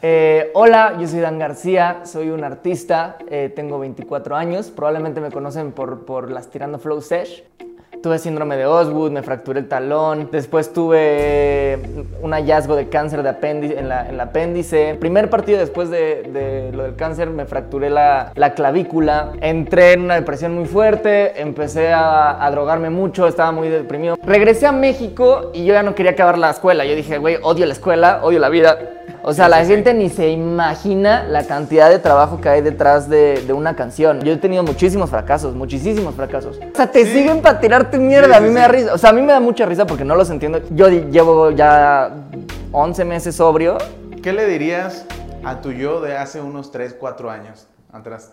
Eh, hola, yo soy Dan García, soy un artista, eh, tengo 24 años, probablemente me conocen por, por las Tirando Flow Sesh. Tuve síndrome de Osgood, me fracturé el talón, después tuve un hallazgo de cáncer de apéndice, en, el apéndice. Primer partido después de, lo del cáncer me fracturé la, la, clavícula, entré en una depresión muy fuerte, empecé a, a drogarme mucho, estaba muy deprimido. Regresé a México y yo ya no quería acabar la escuela, yo dije, güey, odio la escuela, odio la vida o sea, la gente ni se imagina la cantidad de trabajo que hay detrás de, de, una canción. Yo he tenido muchísimos fracasos, muchísimos fracasos. O sea, te siguen para tirarte mierda. a mí me da risa. O sea, a mí me da mucha risa porque no los entiendo. Yo llevo ya 11 meses sobrio. ¿Qué le dirías a tu yo de hace unos 3, 4 años atrás?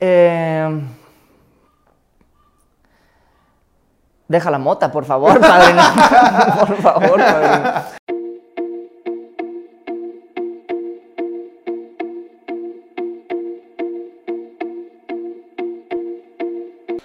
Eh... Deja la mota, por favor, padrino. por favor, padrino.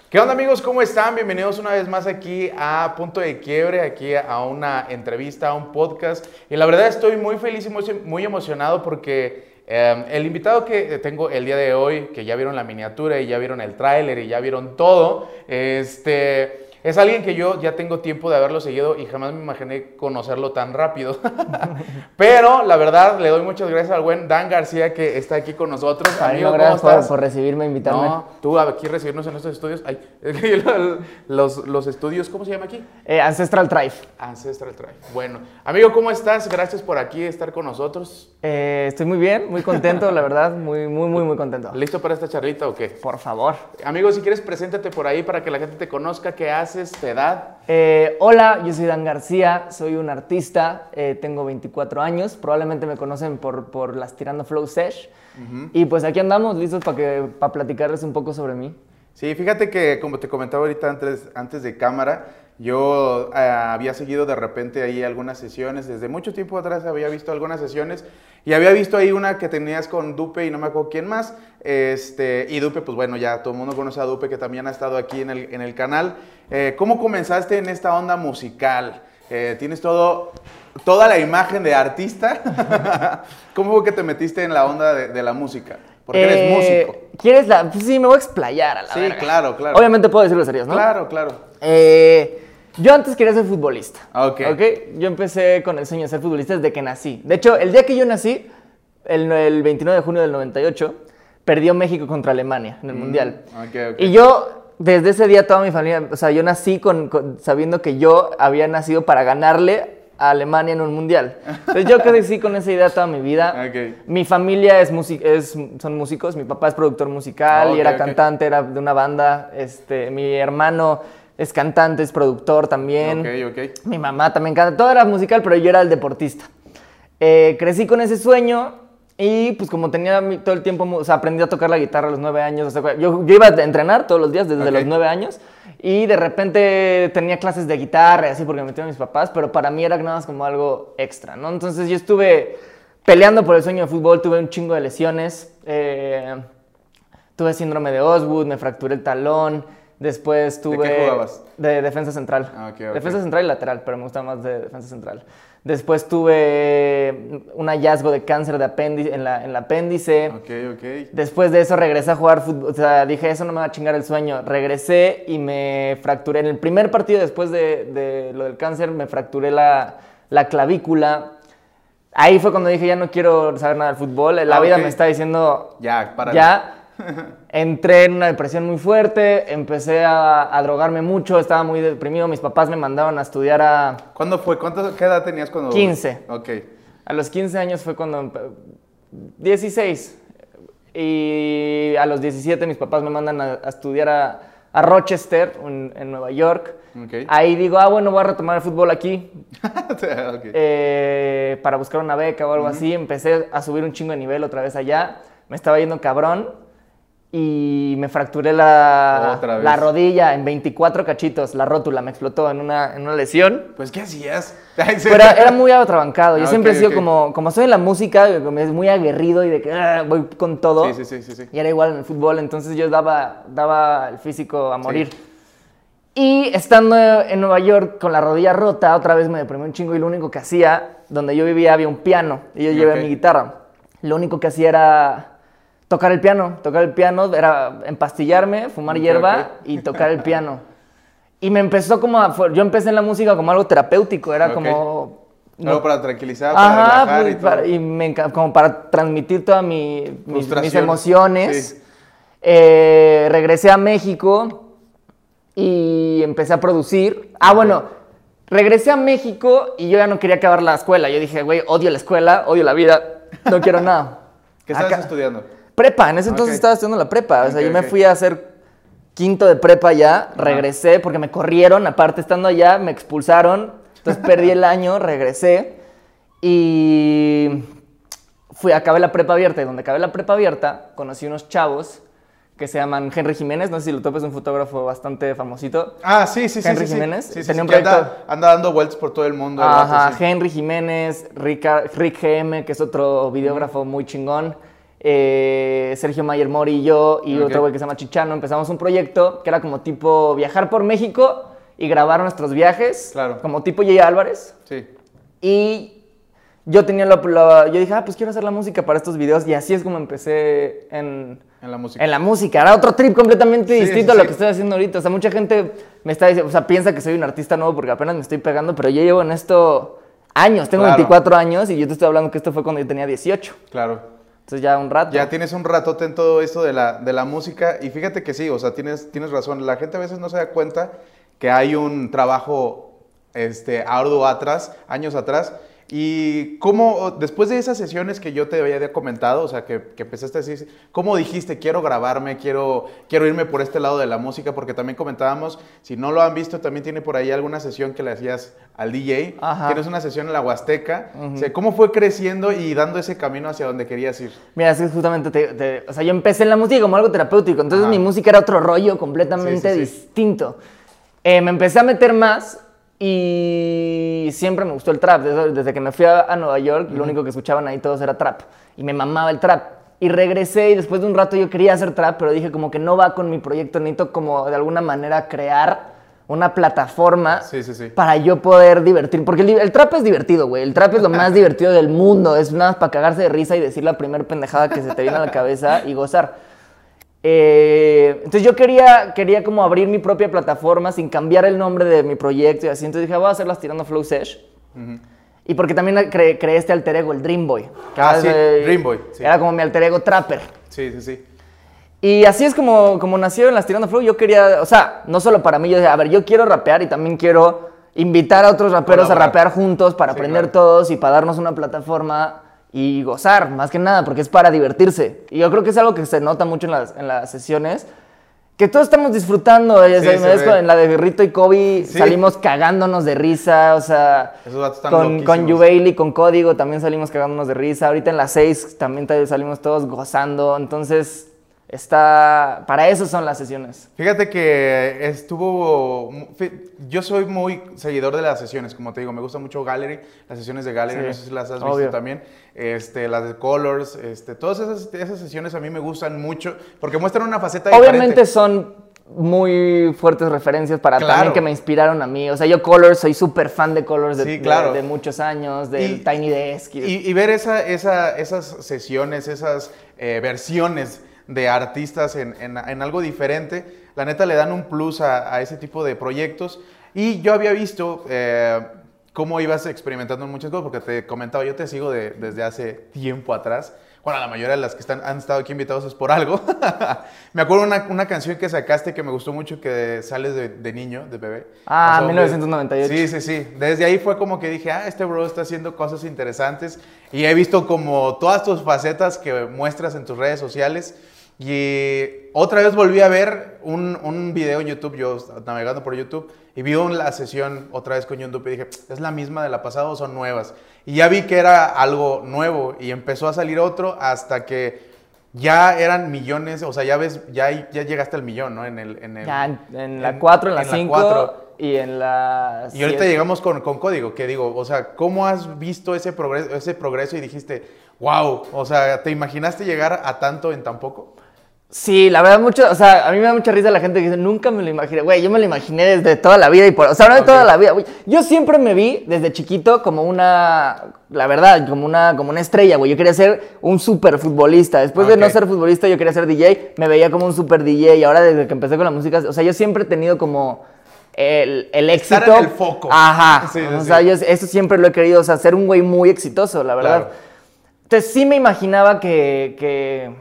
¿Qué onda amigos? ¿Cómo están? Bienvenidos una vez más aquí a Punto de Quiebre, aquí a una entrevista, a un podcast. Y la verdad estoy muy feliz y muy, emocionado porque eh, el invitado que tengo el día de hoy, que ya vieron la miniatura y ya vieron el tráiler y ya vieron todo, este... Es alguien que yo ya tengo tiempo de haberlo seguido y jamás me imaginé conocerlo tan rápido. Pero la verdad, le doy muchas gracias al buen Dan García que está aquí con nosotros. Ay, Amigo, no, gracias ¿cómo estás? Por, por, recibirme, invitarme. No, tú aquí recibirnos en estos estudios. Ay, los, los estudios, ¿cómo se llama aquí? Eh, Ancestral Drive. Ancestral Drive. Bueno, amigo, ¿cómo estás? Gracias por aquí estar con nosotros. Eh, estoy muy bien, muy contento, la verdad, muy, muy, muy, muy contento. ¿Listo para esta charlita o qué? Por favor. Amigo, si quieres, preséntate por ahí para que la gente te conozca, qué haces, tu edad. Eh, hola, yo soy Dan García, soy un artista, eh, tengo 24 años, probablemente me conocen por, por las Tirando Flow Sesh. Uh -huh. Y pues aquí andamos, listos para para platicarles un poco sobre mí. Sí, fíjate que como te comentaba ahorita antes, antes de cámara, yo eh, había seguido de repente ahí algunas sesiones, desde mucho tiempo atrás había visto algunas sesiones y había visto ahí una que tenías con Dupe y no me acuerdo quién más, este, y Dupe, pues bueno, ya todo el mundo conoce a Dupe que también ha estado aquí en el, en el canal. Eh, ¿Cómo comenzaste en esta onda musical? Eh, ¿Tienes todo, toda la imagen de artista? ¿Cómo fue que te metiste en la onda de, de la música? Porque eres Eh, músico. ¿Quieres la...? Pues sí, me voy a explayar a la Sí, verga. claro, claro. Obviamente puedo decirlo serios, ¿no? Claro, claro. Eh, yo antes quería ser futbolista. Ok. Yo empecé con el sueño de ser futbolista desde que nací. De hecho, el día que yo nací, el, el 29 de junio del 98, perdió México contra Alemania en el Mundial. Mm, ok. Y yo, desde ese día, toda mi familia, o sea, yo nací con, con- sabiendo que yo había nacido para ganarle a Alemania en un Mundial. Entonces yo crecí con esa idea toda mi vida. Mi familia es, es son músicos, mi papá es productor musical y era cantante, era de una banda. Este, mi hermano es cantante, es productor también. Mi mamá también canta, todo era musical, pero yo era el deportista. Eh, crecí con ese sueño y pues como tenía todo el tiempo, o sea, aprendí a tocar la guitarra a los nueve años. o sea, yo, yo iba a entrenar todos los días desde Ok. los nueve años y de repente tenía clases de guitarra y así porque me metieron mis papás, pero para mí era nada más como algo extra, ¿no? Entonces yo estuve peleando por el sueño de fútbol, tuve un chingo de lesiones. eh, tuve síndrome de Osgood, me fracturé el talón. Después tuve. qué jugabas? De defensa central. Ah, ok, ok. Defensa central y lateral, pero me gusta más de defensa central. Después tuve un hallazgo de cáncer de apéndice, en, la, en el apéndice. Ok, ok. Después de eso regresé a jugar fútbol. O sea, dije, eso no me va a chingar el sueño. Regresé y me fracturé. En el primer partido después de, de lo del cáncer, me fracturé la, la clavícula. Ahí fue cuando dije, ya no quiero saber nada del fútbol. La Ah, vida me está diciendo, Ya, para. ya. Entré en una depresión muy fuerte, empecé a, a drogarme mucho, estaba muy deprimido. Mis papás me mandaron a estudiar a, ¿Cuándo fue? ¿Cuánto, ¿Qué edad tenías cuando...? 15. Ok. A los 15 años fue cuando... empe- 16. Y a los 17 mis papás me mandan a, a estudiar a, a Rochester, en, en Nueva York. Ahí digo, ah, bueno, voy a retomar el fútbol aquí Ok. eh, para buscar una beca o algo así. Empecé a subir un chingo de nivel otra vez allá. Me estaba yendo cabrón y me fracturé la, la rodilla en 24 cachitos. La rótula me explotó en una, en una lesión. Pues, ¿qué hacías? Pero era, era muy atrabancado. Yo Ah, siempre he sido como, como soy en la música, es muy aguerrido y de que ah, voy con todo. Sí, sí, sí. Y era igual en el fútbol, entonces yo daba, daba el físico a morir. Y estando en Nueva York con la rodilla rota, otra vez me deprimí un chingo y lo único que hacía, donde yo vivía había un piano y yo llevé Ok. mi guitarra. lo único que hacía era tocar el piano. Tocar el piano era empastillarme, fumar hierba ok. y tocar el piano. Y me empezó como a... Yo empecé en la música como algo terapéutico, era como... Algo para tranquilizar, para Ajá, relajar pues, y todo. para- y me como para transmitir todas mi- mis, emociones. sí. Eh, regresé a México y empecé a producir. Ah, bueno, regresé a México y yo ya no quería acabar la escuela. Yo dije, güey, odio la escuela, odio la vida, no quiero nada. ¿Qué estabas Acá- estudiando? Prepa, en ese entonces Ok. estaba estudiando la prepa. O sea, yo me fui a hacer quinto de prepa ya, regresé porque me corrieron, aparte estando allá, me expulsaron. Entonces perdí el año, regresé y fui, acabé la prepa abierta. Y donde acabé la prepa abierta, conocí unos chavos que se llaman Henry Jiménez. No sé si lo topes, un fotógrafo bastante famosito. Ah, sí, sí, sí. Henry sí. Jiménez, Sí, sí, tenía sí, un anda, proyecto- anda dando vueltas por todo el mundo. Ajá. Henry Jiménez, Rica- Rick GM, que es otro videógrafo muy chingón, eh, Sergio Mayer Mori y yo, y otro güey que se llama Chichano, empezamos un proyecto que era como tipo viajar por México y grabar nuestros viajes, Claro. como tipo Jay Álvarez. Sí. Y yo tenía lo, lo- yo dije, ah, pues quiero hacer la música para estos videos, y así es como empecé en, En la música. en la música. Era otro trip completamente Sí, distinto sí, a lo sí. que estoy haciendo ahorita. O sea, mucha gente me está diciendo, o sea, piensa que soy un artista nuevo porque apenas me estoy pegando, pero yo llevo en esto años. Tengo Claro. 24 años y yo te estoy hablando que esto fue cuando yo tenía 18. Claro. Entonces ya un rato. Ya tienes un ratote en todo esto de la, de la música y fíjate que sí, o sea, tienes, tienes razón. La gente a veces no se da cuenta que hay un trabajo este, arduo atrás, años atrás. Y cómo, después de esas sesiones que yo te había comentado, o sea, que, que empezaste a decir, ¿cómo dijiste, quiero grabarme, quiero, quiero irme por este lado de la música? Porque también comentábamos, si no lo han visto, también tiene por ahí alguna sesión que le hacías al DJ. Ajá. Tienes una sesión en la Huasteca. O sea, ¿Cómo fue creciendo y dando ese camino hacia donde querías ir? Mira, es que justamente, te- te- o sea, yo empecé en la música como algo terapéutico, entonces Ajá. mi música era otro rollo completamente Sí, sí, sí. distinto. Eh, me empecé a meter más y siempre me gustó el trap. Desde, que me fui a, Nueva York, lo único que escuchaban ahí todos era trap y me mamaba el trap. Y regresé y después de un rato yo quería hacer trap, pero dije como que no va con mi proyecto, necesito como de alguna manera crear una plataforma Sí, sí, sí. para yo poder divertir. Porque el, el trap es divertido, güey. El trap es lo más divertido del mundo. Es nada más para cagarse de risa y decir la primera pendejada que se te viene a la cabeza y gozar. Eh, entonces yo quería, quería como abrir mi propia plataforma sin cambiar el nombre de mi proyecto y así. Entonces dije, voy a hacerlas tirando Flow Sesh. Y porque también cre- creé este alter ego, el Dream Boy. Ah, sí, Eh, Dream Boy, sí. Era como mi alter ego trapper. Sí, sí, sí. Y así es como, como nació en las Tirando Flow. Yo quería, o sea, no solo para mí, yo decía, a ver, yo quiero rapear y también quiero invitar a otros raperos Colaborar. a rapear juntos para Sí, aprender claro. todos y para darnos una plataforma y gozar, más que nada, porque es para divertirse. Y yo creo que es algo que se nota mucho en las, en las sesiones. Que todos estamos disfrutando, Sí, se me en la de Rito y Kobe Sí. salimos cagándonos de risa, o sea, con, con. Yubeili, con Código también salimos cagándonos de risa, ahorita en las 6 también salimos todos gozando, entonces está, para eso son las sesiones. Fíjate que estuvo. Yo soy muy seguidor de las sesiones, como te digo, me gusta mucho Gallery, las sesiones de Gallery, Sí, no sé si las has obvio. visto también. Este, las de Colors, este, todas esas, esas sesiones a mí me gustan mucho porque muestran una faceta Obviamente diferente. son muy fuertes referencias para Claro. también que me inspiraron a mí, o sea, yo Colors, soy súper fan de Colors de, Sí, de- claro. de, muchos años, del Y- Tiny Desk. y- Y, y ver esa, esa- esas sesiones, esas eh, versiones de artistas en, en- en algo diferente, la neta le dan un plus a, a ese tipo de proyectos. Y yo había visto eh, cómo ibas experimentando en muchas cosas, porque te comentaba, yo te sigo de- desde hace tiempo atrás. Bueno, la mayoría de las que están, han estado aquí invitados es por algo. Me acuerdo una, una canción que sacaste que me gustó mucho, que sales de, de niño, de bebé. Ah, O sea, 1998. Sí, sí, sí. Desde ahí fue como que dije, ah, este bro está haciendo cosas interesantes. Y he visto como todas tus facetas que muestras en tus redes sociales. Y otra vez volví a ver un, un video en YouTube, yo navegando por YouTube, y vi la sesión otra vez con YouTube y dije, ¿es la misma de la pasada o son nuevas? Y ya vi que era algo nuevo y empezó a salir otro hasta que ya eran millones, o sea, ya ves, ya, ya llegaste al millón, ¿no? En el, en el- Ya en, la en- 4, en la en la 5 cuatro. y en la Y ahorita llegamos con, con código, que digo, o sea, ¿cómo has visto ese progreso, ese progreso y dijiste, wow, o sea, ¿te imaginaste llegar a tanto en tan poco? Sí, la verdad, mucho, o sea, a mí me da mucha risa la gente que dice, nunca me lo imaginé, güey, yo me lo imaginé desde toda la vida y por, o sea, no de toda la vida, güey. Yo siempre me vi desde chiquito como una, la verdad, como una, como una estrella, güey. Yo quería ser un super futbolista. Después de no ser futbolista, yo quería ser DJ, me veía como un super DJ y ahora desde que empecé con la música, o sea, yo siempre he tenido como el, el éxito. Estar en el foco. Ajá. Sí, o sí. sea, yo eso siempre lo he querido, o sea, ser un güey muy exitoso, la verdad. Claro. Entonces sí me imaginaba que, que,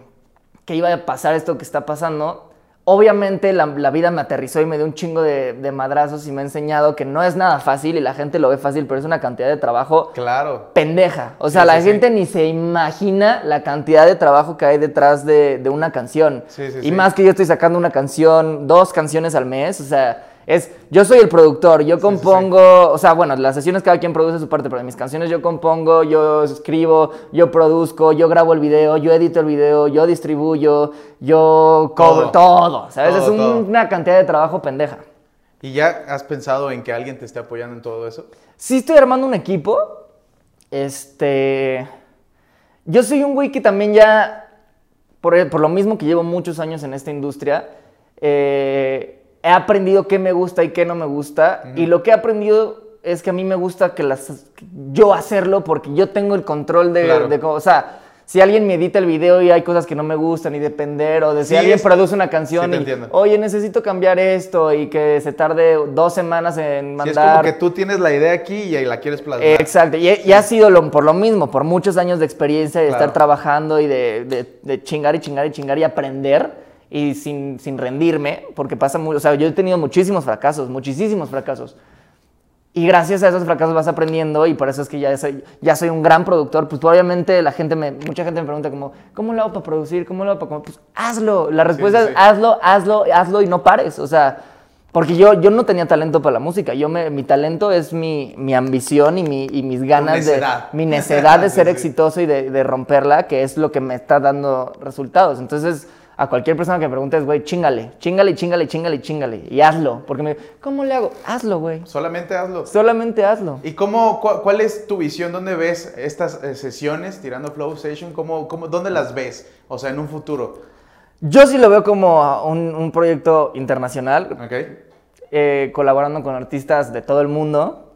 que iba a pasar esto que está pasando. Obviamente la, la vida me aterrizó y me dio un chingo de, de madrazos y me ha enseñado que no es nada fácil y la gente lo ve fácil, pero es una cantidad de trabajo Claro. pendeja. O sea, Sí, la sí, sí. gente ni se imagina la cantidad de trabajo que hay detrás de, de una canción. Sí, sí, y más que yo estoy sacando una canción, dos canciones al mes, o sea, es, yo soy el productor, yo compongo, o sea, bueno, las sesiones cada quien produce su parte, pero en mis canciones yo compongo, yo escribo, yo produzco, yo grabo el video, yo edito el video, yo distribuyo, yo cobro, todo, ¿sabes? Todo, es un- todo. una cantidad de trabajo pendeja. ¿Y ya has pensado en que alguien te esté apoyando en todo eso? Sí estoy armando un equipo. Este... Yo soy un güey que también ya, por, por lo mismo que llevo muchos años en esta industria, eh, he aprendido qué me gusta y qué no me gusta. Y lo que he aprendido es que a mí me gusta que las, yo hacerlo porque yo tengo el control de, Claro. de cómo- o sea, si alguien me edita el video y hay cosas que no me gustan y depender, o de si Sí, alguien es- produce una sí canción te y, oye, necesito cambiar esto y que se tarde dos semanas en mandar. es como que tú tienes la idea aquí y ahí la quieres plasmar. Exacto, y, y ha sido lo- por lo mismo, por muchos años de experiencia, de Claro. estar trabajando y de, de- de chingar y chingar y chingar y aprender y sin, sin rendirme, porque pasa muy, o sea, yo he tenido muchísimos fracasos, muchísimos fracasos. Y gracias a esos fracasos vas aprendiendo y por eso es que ya soy, ya soy un gran productor. Pues obviamente la gente me, mucha gente me pregunta como, ¿cómo lo hago para producir? ¿Cómo lo hago para...? Pues hazlo. La respuesta sí, es sí. hazlo, hazlo, hazlo y no pares. O sea, porque yo, yo no tenía talento para la música. Yo me, mi talento es mi, mi ambición y, mi, y mis ganas de... Mi necedad de ser sí. exitoso y de, de romperla, que es lo que me está dando resultados. Entonces, a cualquier persona que me preguntes, güey, chingale, chingale, chingale, chingale, chingale. Y hazlo. Porque me ¿cómo le hago? Hazlo, güey. Solamente hazlo. Solamente hazlo. ¿Y cómo, cu- cuál es tu visión? ¿Dónde ves estas eh, sesiones tirando Flow Station? ¿Cómo, cómo, ¿Dónde las ves? O sea, en un futuro. Yo sí lo veo como un, un proyecto internacional, ¿Ok? eh, colaborando con artistas de todo el mundo.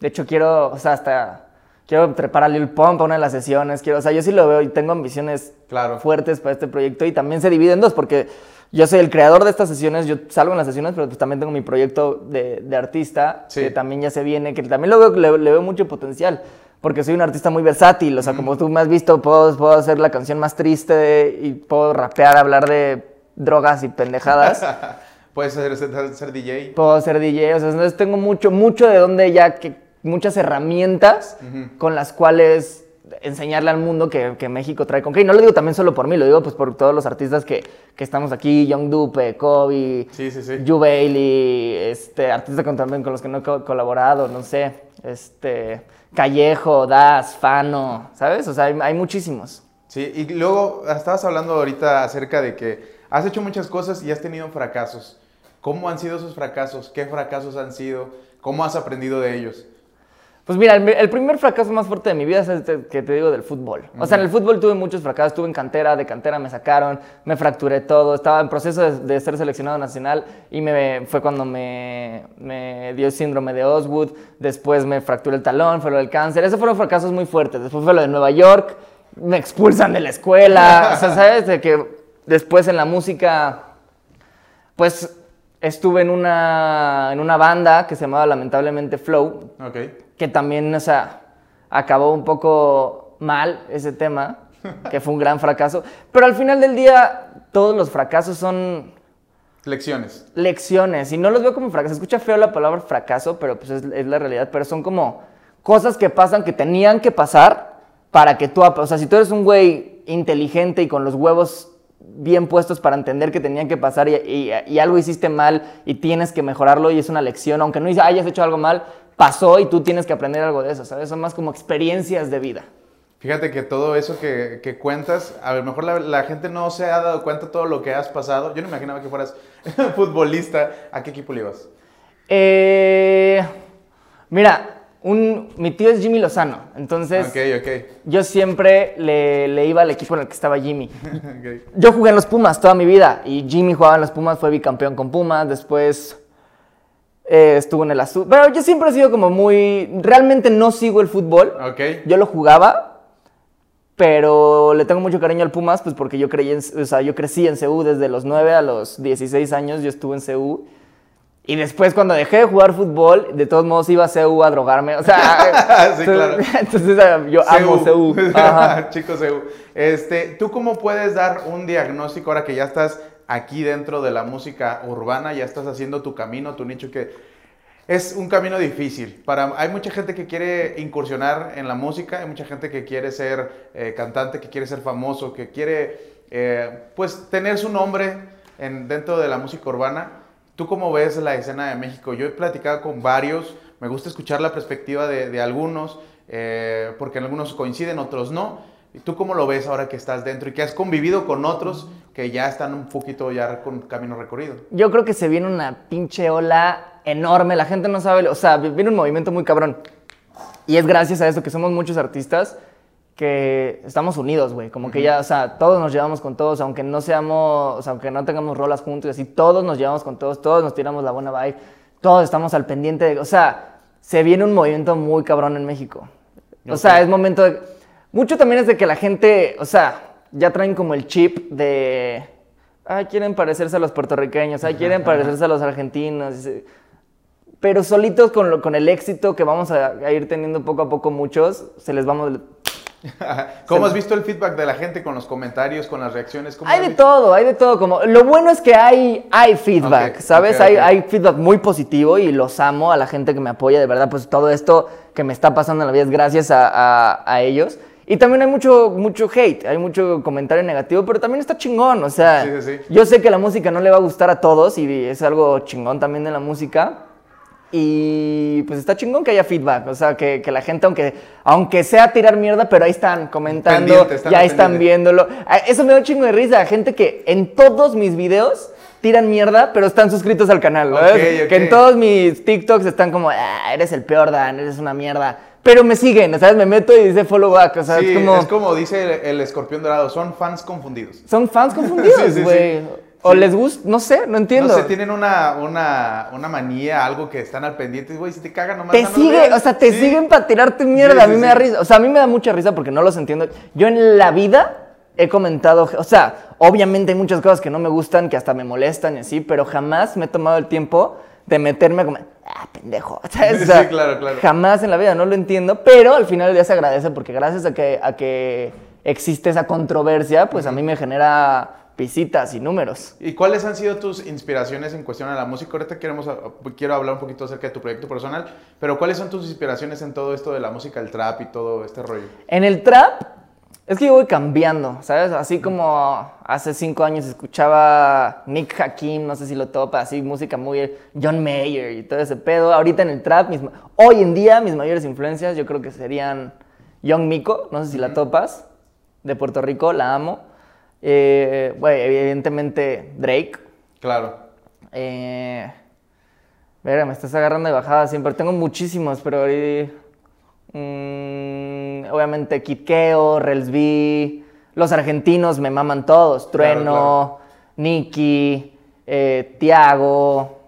De hecho, quiero, o sea, hasta quiero trepar a Lil Pump a una de las sesiones. Quiero, o sea, yo sí lo veo y tengo ambiciones Claro. fuertes para este proyecto y también se divide en dos porque yo soy el creador de estas sesiones, yo salgo en las sesiones, pero pues también tengo mi proyecto de, de artista Sí. que también ya se viene, que también lo veo, le, le veo mucho potencial. Porque soy un artista muy versátil, o sea, como tú me has visto, puedo, puedo hacer la canción más triste y puedo rapear, hablar de drogas y pendejadas. Puedes ser, ser, ser DJ. puedo ser DJ, o sea, entonces tengo mucho, mucho de donde ya, que, muchas herramientas con las cuales enseñarle al mundo que, que México trae con qué. Y no lo digo también solo por mí, lo digo pues por todos los artistas que, que estamos aquí, Young Dupe, Kobe, Sí, sí, sí. Yu Bailey, este, artistas con, también con los que no he co- colaborado, no sé, este, Callejo, Das, Fano, ¿sabes? O sea, hay, hay muchísimos. Sí, y luego estabas hablando ahorita acerca de que has hecho muchas cosas y has tenido fracasos. ¿Cómo han sido esos fracasos? ¿Qué fracasos han sido? ¿Cómo has aprendido de ellos? Pues mira, el, el primer fracaso más fuerte de mi vida es este que te digo del fútbol. O sea, en el fútbol tuve muchos fracasos. Estuve en cantera, de cantera me sacaron, me fracturé todo. Estaba en proceso de, de ser seleccionado nacional y me, fue cuando me, me dio síndrome de Osgood. Después me fracturé el talón, fue lo del cáncer. Esos fueron fracasos muy fuertes. Después fue lo de Nueva York, me expulsan de la escuela. o sea, ¿sabes? De que después en la música, pues estuve en una, en una banda que se llamaba lamentablemente Flow Ok. Que también, o sea, acabó un poco mal ese tema, que fue un gran fracaso. Pero al final del día, todos los fracasos son Lecciones. lecciones. Y no los veo como fracaso. Se escucha feo la palabra fracaso, pero pues es, es la realidad. Pero son como cosas que pasan, que tenían que pasar para que tú... O sea, si tú eres un güey inteligente y con los huevos bien puestos para entender que tenían que pasar y, y- y algo hiciste mal y tienes que mejorarlo y es una lección, aunque no hayas hecho algo mal, pasó y tú tienes que aprender algo de eso, ¿sabes? Son más como experiencias de vida. Fíjate que todo eso que, que cuentas, a lo mejor la, la gente no se ha dado cuenta de todo lo que has pasado. Yo no imaginaba que fueras futbolista. ¿A qué equipo le ibas? Eh, mira, un, mi tío es Jimmy Lozano, entonces Ok, ok. yo siempre le, le iba al equipo en el que estaba Jimmy. Yo jugué en los Pumas toda mi vida y Jimmy jugaba en los Pumas, fue bicampeón con Pumas, después eh, estuvo en el azul. Pero yo siempre he sido como muy... Realmente no sigo el fútbol. Ok. Yo lo jugaba, pero le tengo mucho cariño al Pumas, pues porque yo, creí en, o sea, yo crecí en CU desde los 9 a los 16 años, yo estuve en CU. Y después cuando dejé de jugar fútbol, de todos modos iba a CU a drogarme. O sea, Sí, claro. entonces eh, yo amo CU. Ajá. Chicos, CU. Este, ¿Tú cómo puedes dar un diagnóstico ahora que ya estás aquí dentro de la música urbana, ya estás haciendo tu camino, tu nicho que es un camino difícil. Para, hay mucha gente que quiere incursionar en la música, hay mucha gente que quiere ser eh, cantante, que quiere ser famoso, que quiere eh, pues tener su nombre en, dentro de la música urbana. ¿Tú cómo ves la escena de México? Yo he platicado con varios, me gusta escuchar la perspectiva de, algunos, eh, porque en algunos coinciden, otros no. ¿Y tú cómo lo ves ahora que estás dentro y que has convivido con otros que ya están un poquito ya con camino recorrido? Yo creo que se viene una pinche ola enorme. La gente no sabe, o sea, viene un movimiento muy cabrón. Y es gracias a eso que somos muchos artistas que estamos unidos, güey. Como que ya, o sea, todos nos llevamos con todos, aunque no seamos, o sea, aunque no tengamos rolas juntos y así, todos nos llevamos con todos, todos nos tiramos la buena vibe, todos estamos al pendiente de, o sea, se viene un movimiento muy cabrón en México. O sea, es momento de... Mucho también es de que la gente, o sea, ya traen como el chip de... Ay, quieren parecerse a los puertorriqueños, ay, quieren parecerse a los argentinos. Pero solitos con, lo- con el éxito que vamos a, a ir teniendo poco a poco muchos, se les vamos... ¿Cómo has visto el feedback de la gente con los comentarios, con las reacciones? ¿Cómo Hay de visto? todo, hay de todo. Como, lo bueno es que hay, hay feedback, ¿sabes? Hay, hay feedback muy positivo y los amo a la gente que me apoya. De verdad, pues todo esto que me está pasando en la vida es gracias a, a- a ellos. Y también hay mucho, mucho hate, hay mucho comentario negativo, pero también está chingón. O sea, Sí, sí, sí. yo sé que la música no le va a gustar a todos y es algo chingón también de la música. Y pues está chingón que haya feedback, o sea, que, que la gente, aunque, aunque sea tirar mierda, pero ahí están comentando, están ya están pendiente. viéndolo. Ah, Eso me da un chingo de risa, gente que en todos mis videos tiran mierda, pero están suscritos al canal, ¿sabes? Ok, ok. Que en todos mis TikToks están como, ah, eres el peor, Dan, eres una mierda. Pero me siguen, ¿sabes? Me meto y dice follow back, o sea, Sí, es como... dice el, el escorpión dorado, son fans confundidos. Son fans confundidos, Sí, sí, sí. güey. O les gusta, no sé, no entiendo. No sé, tienen una, una, una manía, algo que están al pendiente. Güey, si te cagan nomás. Te sigue, o sea, te siguen para tirarte mierda. A mí me da risa. O sea, a mí me da mucha risa porque no los entiendo. Yo en la vida he comentado, o sea, obviamente hay muchas cosas que no me gustan, que hasta me molestan y así, pero jamás me he tomado el tiempo de meterme como, ah, pendejo. ¿sabes? O Sí, claro, claro. Jamás en la vida, no lo entiendo, pero al final del día se agradece porque gracias a que, a que existe esa controversia, pues a mí me genera visitas y números. ¿Y cuáles han sido tus inspiraciones en cuestión a la música? Ahorita queremos, quiero hablar un poquito acerca de tu proyecto personal, pero ¿cuáles son tus inspiraciones en todo esto de la música, el trap y todo este rollo? En el trap, es que yo voy cambiando, ¿sabes? Así como hace cinco años escuchaba Nick Hakim, no sé si lo topa, así música muy John Mayer y todo ese pedo. Ahorita en el trap, mis hoy en día mis mayores influencias yo creo que serían Young Miko, no sé si la topas, de Puerto Rico, la amo. Eh, bueno, evidentemente Drake. Claro. Eh, verga, me estás agarrando de bajada siempre. Tengo muchísimos, pero ahorita. mm, obviamente Kid Keo, Rels B. Los argentinos me maman todos. Trueno, claro. Nicky, eh, Tiago.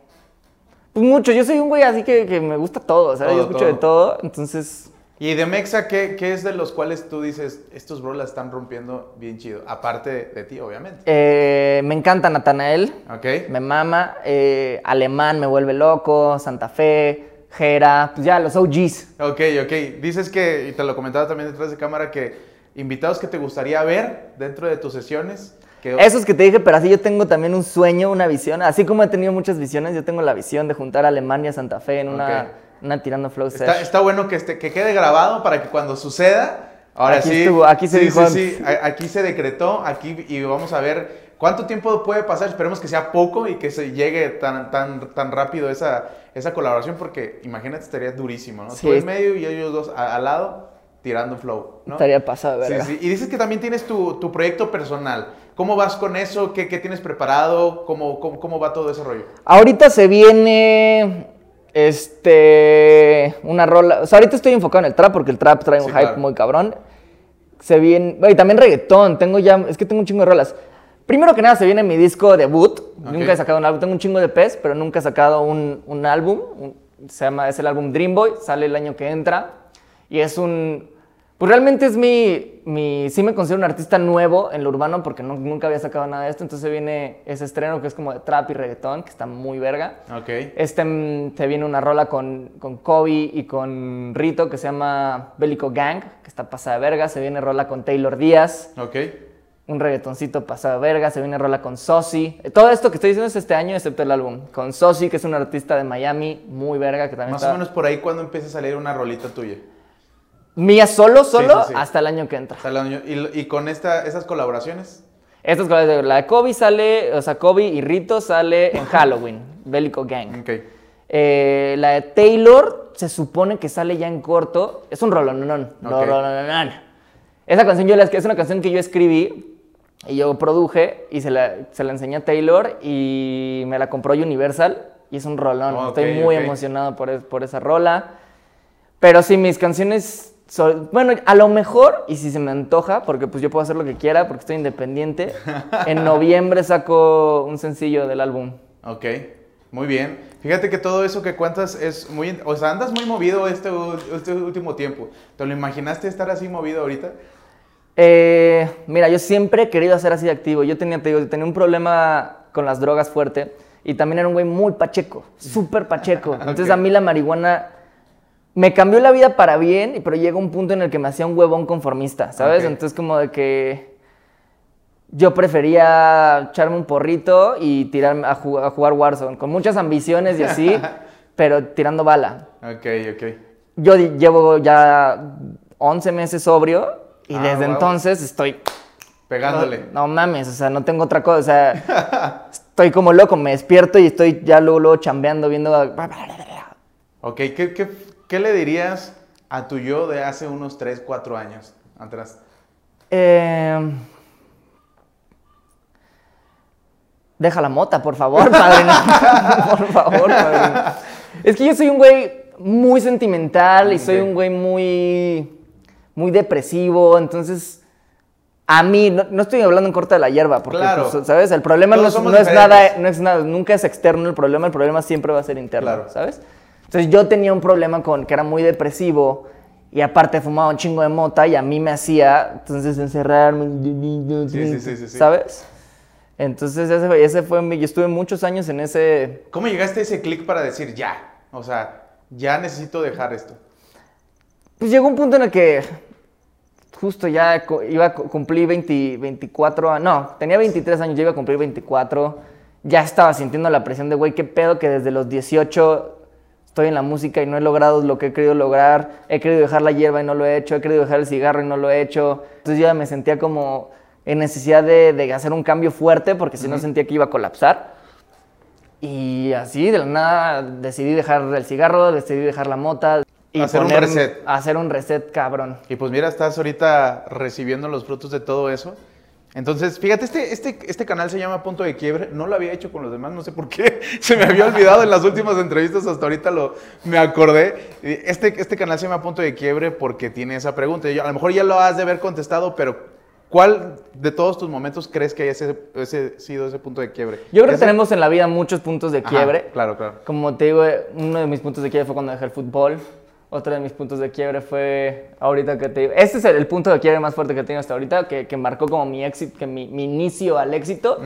Pues mucho. Yo soy un güey así que, que me gusta todo, ¿sabes? Todo, Yo escucho de todo. Entonces. Y de Mexa, ¿qué, qué es de los cuales tú dices, estos bros la están rompiendo bien chido? Aparte de, de ti, obviamente. eh, me encanta Natanael. ¿Ok? Me mama. eh, Alemán me vuelve loco. Santa Fe. Jera. Pues ya, los OGs. Ok, ok. Dices que, y te lo comentaba también detrás de cámara, que invitados que te gustaría ver dentro de tus sesiones. Que, Esos que te dije, pero así yo tengo también un sueño, una visión. Así como he tenido muchas visiones, yo tengo la visión de juntar a Alemania Santa Fe en una, una tirando flow Está, está bueno que, este, que quede grabado para que cuando suceda, ahora Aquí sí. estuvo, aquí se sí, dijo sí, aquí se decretó, aquí y vamos a ver cuánto tiempo puede pasar. Esperemos que sea poco y que se llegue tan, tan, tan rápido esa, esa colaboración, porque imagínate, estaría durísimo, ¿no? Sí. Tú en medio y ellos dos al lado tirando flow, ¿no? Estaría pasado, de Sí, sí. Y dices que también tienes tu, tu proyecto personal. ¿Cómo vas con eso? ¿Qué, qué tienes preparado? ¿Cómo, cómo, cómo va todo ese rollo? Ahorita se viene Este. Una rola. O sea, ahorita estoy enfocado en el trap porque el trap trae un Sí, hype claro. muy cabrón. Se viene. Y también reggaetón. Tengo ya. Es que tengo un chingo de rolas. Primero que nada, se viene mi disco debut. Nunca he sacado un álbum. Tengo un chingo de pez, pero nunca he sacado un, un álbum. Un- se llama. Es el álbum Dream Boy. Sale el año que entra. Y es un. Pues realmente es mi, mi... Sí me considero un artista nuevo en lo urbano porque no- nunca había sacado nada de esto. Entonces viene ese estreno que es como de trap y reggaetón, que está muy verga. Ok. Este mm, te viene una rola con, con Kobe y con Rito que se llama Bélico Gang, que está pasada de verga. Se viene rola con Taylor Díaz, Ok. Un reggaetoncito pasado verga. Se viene rola con Sosi. Todo esto que estoy diciendo es este año, excepto el álbum. Con Sosi, que es un artista de Miami, muy verga, que también Más está... o menos por ahí cuando empieza a salir una rolita tuya. Mía solo, solo, sí, sí. hasta el año que entra. Y, y con esta, esas colaboraciones. Estas de- la de Kobe sale, o sea, Kobe y Rito sale en Halloween, Bélico Gang. Ok. Eh, la de Taylor se supone que sale ya en corto. Es un rolón, no, no, no, Ok. rolononón. Esa canción yo la, es una canción que yo escribí y yo produje y se la, se la enseñé a Taylor y me la compró Universal y es un rolón. Oh, ok, Estoy muy emocionado por, es- por esa rola. Pero sí, mis canciones... bueno, a lo mejor, y si se me antoja, porque pues yo puedo hacer lo que quiera porque estoy independiente, en noviembre saco un sencillo del álbum. Ok. Muy bien. Fíjate que todo eso que cuentas es muy... O sea, andas muy movido este, este último tiempo. ¿Te lo imaginaste estar así movido ahorita? Eh, mira, yo siempre he querido ser así de activo. Yo tenía, te digo, tenía un problema con las drogas fuerte y también era un güey muy pacheco, súper pacheco. Entonces a mí la marihuana me cambió la vida para bien, pero llega un punto en el que me hacía un huevón conformista, ¿sabes? Entonces como de que yo prefería echarme un porrito y tirarme a, a jugar Warzone, con muchas ambiciones y así, pero tirando bala. Ok, ok. Yo llevo ya 11 meses sobrio y Ah, desde wow. entonces estoy Pegándole. no mames, o sea, no tengo otra cosa. O sea, estoy como loco, me despierto y estoy ya luego, luego chambeando, viendo. Ok, ¿qué, qué, qué le dirías a tu yo de hace unos 3, 4 años atrás? Eh, deja la mota, por favor, padrino. por favor, padrino. Es que yo soy un güey muy sentimental y soy un güey muy, muy depresivo, entonces. A mí, no, no estoy hablando en corta de la hierba, porque, Claro. pues, ¿sabes? El problema no es, somos no es nada, no es nada, nunca es externo el problema, el problema siempre va a ser interno, Claro. ¿sabes? Entonces yo tenía un problema con que era muy depresivo y aparte fumaba un chingo de mota y a mí me hacía, entonces encerrarme, Sí, sí, sí, sí, sí. ¿sabes? Entonces ese, fue- ese fue mi, yo estuve muchos años en ese, ¿Cómo llegaste a ese clic para decir ya? O sea, ya necesito dejar esto. Pues llegó un punto en el que justo ya iba a cu- cumplir 20 24 años, no, tenía 23 años, ya iba a cumplir 24, ya estaba sintiendo la presión de, güey, qué pedo que desde los 18 estoy en la música y no he logrado lo que he querido lograr, he querido dejar la hierba y no lo he hecho, he querido dejar el cigarro y no lo he hecho, entonces yo ya me sentía como en necesidad de, de hacer un cambio fuerte porque si no sentía que iba a colapsar. Y así, de la nada, decidí dejar el cigarro, decidí dejar la mota. Y Hacer un poner- reset. Hacer un reset, cabrón. Y pues mira, estás ahorita recibiendo los frutos de todo eso. Entonces, fíjate, este, este, este canal se llama Punto de Quiebre. No lo había hecho con los demás, no sé por qué. Se me había olvidado en las últimas entrevistas, hasta ahorita lo, me acordé. Este, este canal se llama Punto de Quiebre porque tiene esa pregunta. Yo- a lo mejor ya lo has de haber contestado, pero ¿cuál de todos tus momentos crees que haya ese, ese- sido ese punto de quiebre? Yo creo que ¿Ese? tenemos en la vida muchos puntos de Ajá, quiebre. claro, claro. Como te digo, uno de mis puntos de quiebre fue cuando dejé el fútbol. Otro de mis puntos de quiebre fue ahorita que te digo. Este es el, el punto de quiebre más fuerte que he tenido hasta ahorita, que, que marcó como mi éxito, que mi, mi inicio al éxito.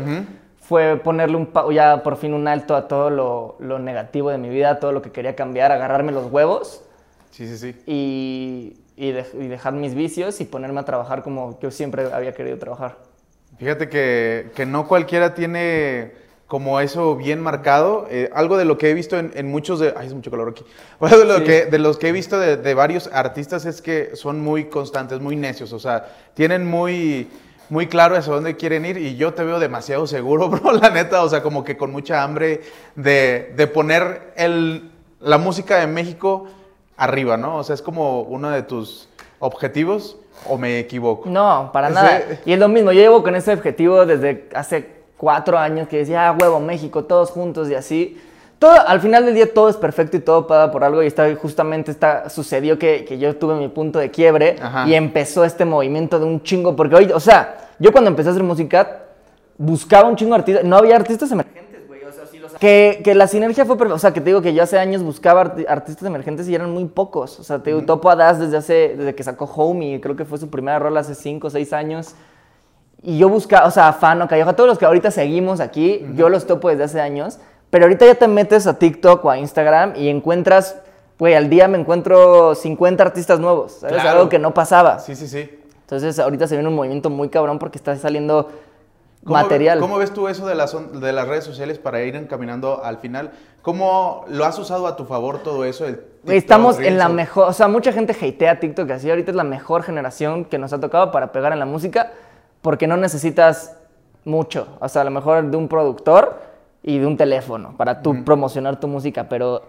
Fue ponerle un ya por fin un alto a todo lo, lo negativo de mi vida, todo lo que quería cambiar, agarrarme los huevos Sí, sí, sí. y, y dejar mis vicios y ponerme a trabajar como yo siempre había querido trabajar. Fíjate que, que no cualquiera tiene como eso bien marcado. Eh, algo de lo que he visto en, en muchos de... Ay, es mucho calor aquí. Algo de, lo Sí. que, de los que he visto de, de varios artistas es que son muy constantes, muy necios. O sea, tienen muy, muy claro hacia dónde quieren ir y yo te veo demasiado seguro, bro, la neta. O sea, como que con mucha hambre de, de poner el, la música de México arriba, ¿no? O sea, es como uno de tus objetivos o me equivoco. No, para nada. Y es lo mismo, yo llevo con ese objetivo desde hace cuatro años que decía, ah, huevo, México, todos juntos y así. todo, al final del día todo es perfecto y todo paga por algo y está, justamente está, sucedió que, que yo tuve mi punto de quiebre Ajá. y empezó este movimiento de un chingo, porque hoy, o sea, yo cuando empecé a hacer música buscaba un chingo de artistas, no había artistas emergentes, güey, o sea, sí los que, que la sinergia fue, perfecta, o sea, que te digo que yo hace años buscaba arti- artistas emergentes y eran muy pocos, o sea, te digo, Topo Adas desde hace, desde que sacó Homie, creo que fue su primera rola hace 5 o 6 años, y yo buscaba, o sea, Fano, Calleja, todos los que ahorita seguimos aquí, yo los topo desde hace años. Pero ahorita ya te metes a TikTok o a Instagram y encuentras, güey, al día me encuentro 50 artistas nuevos, ¿sabes? Claro. Algo que no pasaba. Sí, sí, sí. Entonces ahorita se viene un movimiento muy cabrón porque está saliendo ¿Cómo, material. ¿Cómo ves tú eso de las, de las redes sociales para ir encaminando al final? ¿Cómo lo has usado a tu favor todo eso? el TikTok, Estamos en Reels la o- mejor, o sea, mucha gente hatea TikTok así, ahorita es la mejor generación que nos ha tocado para pegar en la música, porque no necesitas mucho, o sea, a lo mejor de un productor y de un teléfono para tú promocionar tu música, pero, o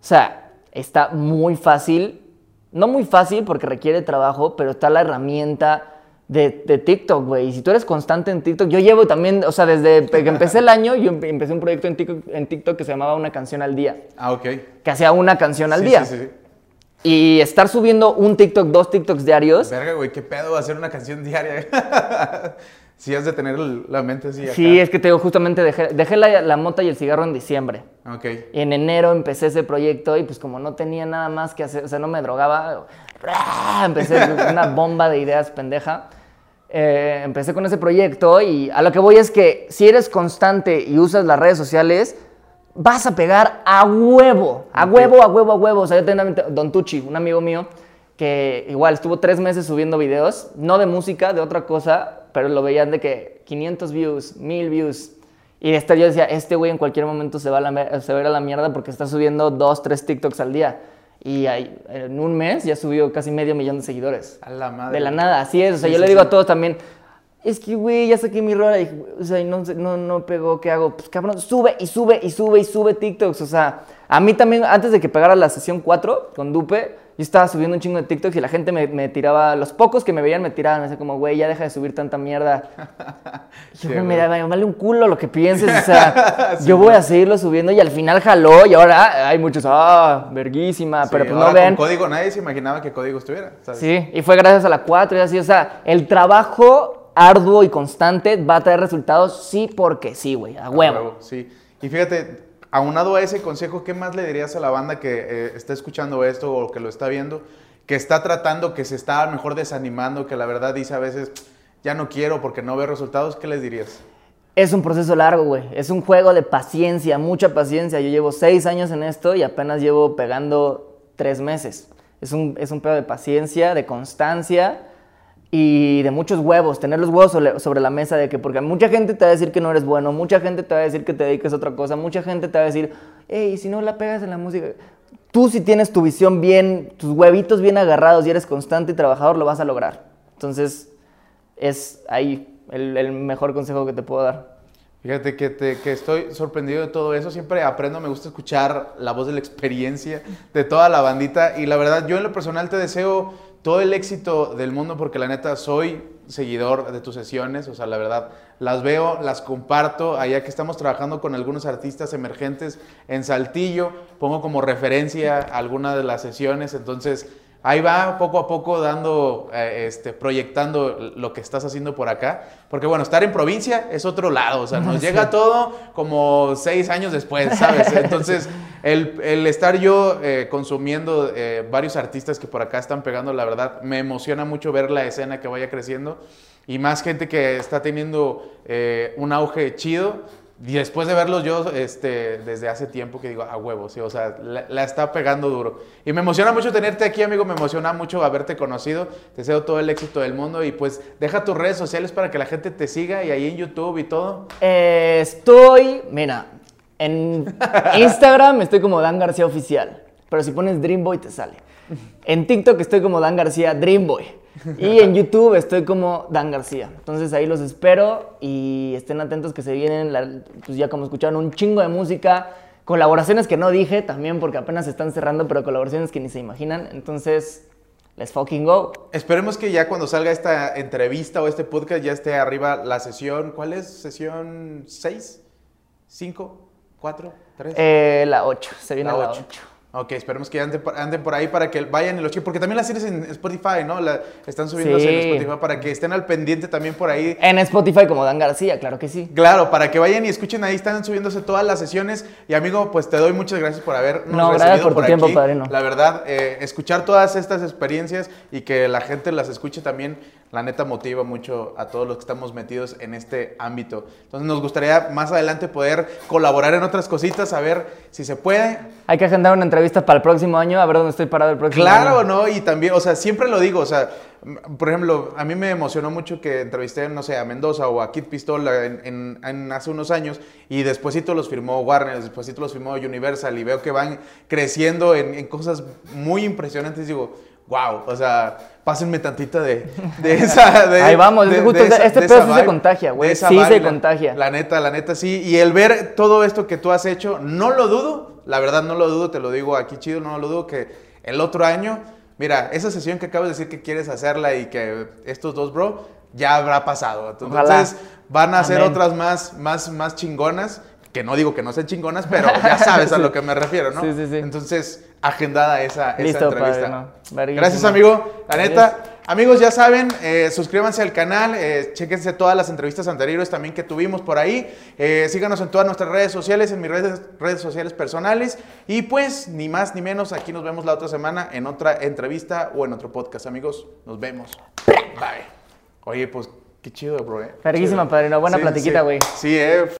sea, está muy fácil, no muy fácil porque requiere trabajo, pero está la herramienta de, de TikTok, güey, y si tú eres constante en TikTok, yo llevo también, o sea, desde que empecé el año, yo empe- empecé un proyecto en TikTok, en TikTok que se llamaba Una canción al día, Ah, ok. que hacía una canción al Sí, día. Sí, sí, sí. Y estar subiendo un TikTok, dos TikToks diarios. Verga, güey, qué pedo hacer una canción diaria. sí, has de tener la mente así. Acá. Sí, es que te digo, justamente dejé, dejé la, la mota y el cigarro en diciembre. Ok. Y en enero empecé ese proyecto y pues como no tenía nada más que hacer, o sea, no me drogaba, empecé una bomba de ideas pendeja. Eh, empecé con ese proyecto y a lo que voy es que si eres constante y usas las redes sociales, vas a pegar a huevo, a huevo, a huevo, a huevo. O sea, yo tenía Don Tucci, un amigo mío, que igual estuvo tres meses subiendo videos, no de música, de otra cosa, pero lo veían de que 500 views, 1000 views. Y este, yo decía, este güey en cualquier momento se va, a la, se va a ir a la mierda porque está subiendo dos, tres TikToks al día. Y ahí, en un mes ya subió casi medio millón de seguidores. A la madre. De la nada, así es. O sea, yo le digo a todos también, es que, güey, ya saqué mi rola y, o sea, y no, no, no pegó, ¿qué hago? Pues, cabrón, sube y sube y sube y sube TikToks. O sea, a mí también, antes de que pegara la sesión 4 con Dupe, yo estaba subiendo un chingo de TikToks y la gente me, me tiraba, los pocos que me veían me tiraban, me decían como, güey, ya deja de subir tanta mierda. Y Sí, yo, güey. mira, me vale un culo lo que pienses, o sea, yo voy a seguirlo subiendo y al final jaló y ahora hay muchos, ah, verguísima, Sí, pero pues ahora no ven. Con código, nadie se imaginaba que código estuviera. ¿sabes? Sí, y fue gracias a la 4 y así, o sea, el trabajo arduo y constante va a traer resultados sí porque sí, güey, a A huevo. Sí. Y fíjate, aunado a ese consejo, ¿qué más le dirías a la banda que eh, está escuchando esto o que lo está viendo? Que está tratando, que se está mejor desanimando, que la verdad dice a veces, ya no quiero porque no veo resultados. ¿Qué les dirías? Es un proceso largo, güey, es un juego de paciencia, mucha paciencia. Yo llevo seis años en esto y apenas llevo pegando tres meses. Es un, es un pedo de paciencia, de constancia y de muchos huevos, tener los huevos sobre, la mesa de que, porque mucha gente te va a decir que no eres bueno, mucha gente te va a decir que te dediques a otra cosa, mucha gente te va a decir, hey, si no la pegas en la música, tú si tienes tu visión bien, tus huevitos bien agarrados y eres constante y trabajador, lo vas a lograr. Entonces, es ahí el, el mejor consejo que te puedo dar. Fíjate que, te- que estoy sorprendido de todo eso. Siempre aprendo, me gusta escuchar la voz de la experiencia de toda la bandita. Y la verdad, yo en lo personal te deseo todo el éxito del mundo porque la neta soy seguidor de tus sesiones. O sea, la verdad, las veo, las comparto. Allá que estamos trabajando con algunos artistas emergentes en Saltillo, pongo como referencia alguna de las sesiones. Entonces, ahí va poco a poco dando, eh, este, proyectando lo que estás haciendo por acá. Porque bueno, estar en provincia es otro lado, o sea, nos llega todo como seis años después, ¿sabes? Entonces, el, el estar yo eh, consumiendo eh, varios artistas que por acá están pegando, la verdad, me emociona mucho ver la escena que vaya creciendo y más gente que está teniendo un auge chido. Y después de verlos yo este, desde hace tiempo que digo, a huevo, sí, o sea, la, está pegando duro. Y me emociona mucho tenerte aquí, amigo, me emociona mucho haberte conocido. Te deseo todo el éxito del mundo y pues deja tus redes sociales para que la gente te siga y ahí en YouTube y todo. Estoy, mira, en Instagram estoy como Dan García Oficial, pero si pones Dreamboy te sale. En TikTok estoy como Dan García Dreamboy. Y en YouTube estoy como Dan García. Entonces ahí los espero y estén atentos que se vienen, la- pues ya como escucharon, un chingo de música. Colaboraciones que no dije también porque apenas se están cerrando, pero colaboraciones que ni se imaginan. Entonces, let's fucking go. Esperemos que ya cuando salga esta entrevista o este podcast ya esté arriba la sesión. ¿Cuál es? ¿Sesión 6? ¿5? ¿Cuatro? ¿Tres? Eh, la 8, se viene La la ocho. 8. Ok, esperemos que anden, por- anden por ahí para que vayan y los chequen, porque también las tienes en Spotify, ¿no? La, están subiendo Sí. en Spotify para que estén al pendiente también por ahí. En Spotify como Dan García, claro que sí. Claro, para que vayan y escuchen ahí, están subiéndose todas las sesiones. Y amigo, pues te doy muchas gracias por habernos No, gracias recibido por tu tiempo, aquí. padrino. La verdad, eh, escuchar todas estas experiencias y que la gente las escuche también, la neta motiva mucho a todos los que estamos metidos en este ámbito. Entonces nos gustaría más adelante poder colaborar en otras cositas, a ver si se puede. Hay que agendar una entrevista para el próximo año, a ver dónde estoy parado el próximo Claro, año. ¿no? Y también, o sea, siempre lo digo, o sea, por ejemplo, a mí me emocionó mucho que entrevisté, no sé, a Mendoza o a Kid Pistola en, en- en hace unos años y despuésito los firmó Warner, despuésito los firmó Universal y veo que van creciendo en, en cosas muy impresionantes. Digo, wow, o sea, pásenme tantita de, de esa... de- Ahí vamos, de- justo esa- este pedo sí se contagia, güey, sí se la- contagia. La neta, la neta, sí. Y el ver todo esto que tú has hecho, no lo dudo, la verdad no lo dudo, te lo digo aquí chido, no lo dudo, que el otro año, mira, esa sesión que acabas de decir que quieres hacerla y que estos dos, bro, ya habrá pasado. Entonces Ojalá. van a hacer otras más, más, más chingonas, que no digo que no sean chingonas, pero ya sabes a Sí. lo que me refiero, ¿no? Sí, sí, sí. Entonces, agendada esa, entrevista. padrino. Verguísima. Gracias, amigo. La Adiós. neta, Amigos, ya saben, eh, suscríbanse al canal, eh, chéquense todas las entrevistas anteriores también que tuvimos por ahí. Eh, síganos en todas nuestras redes sociales, en mis redes, redes sociales personales. Y pues, ni más ni menos, aquí nos vemos la otra semana en otra entrevista o en otro podcast, amigos. Nos vemos. Bye. Oye, pues, qué chido, bro. Eh. Verguísima, Chido. padrino. Buena Sí, platiquita, sí. güey. Sí, eh.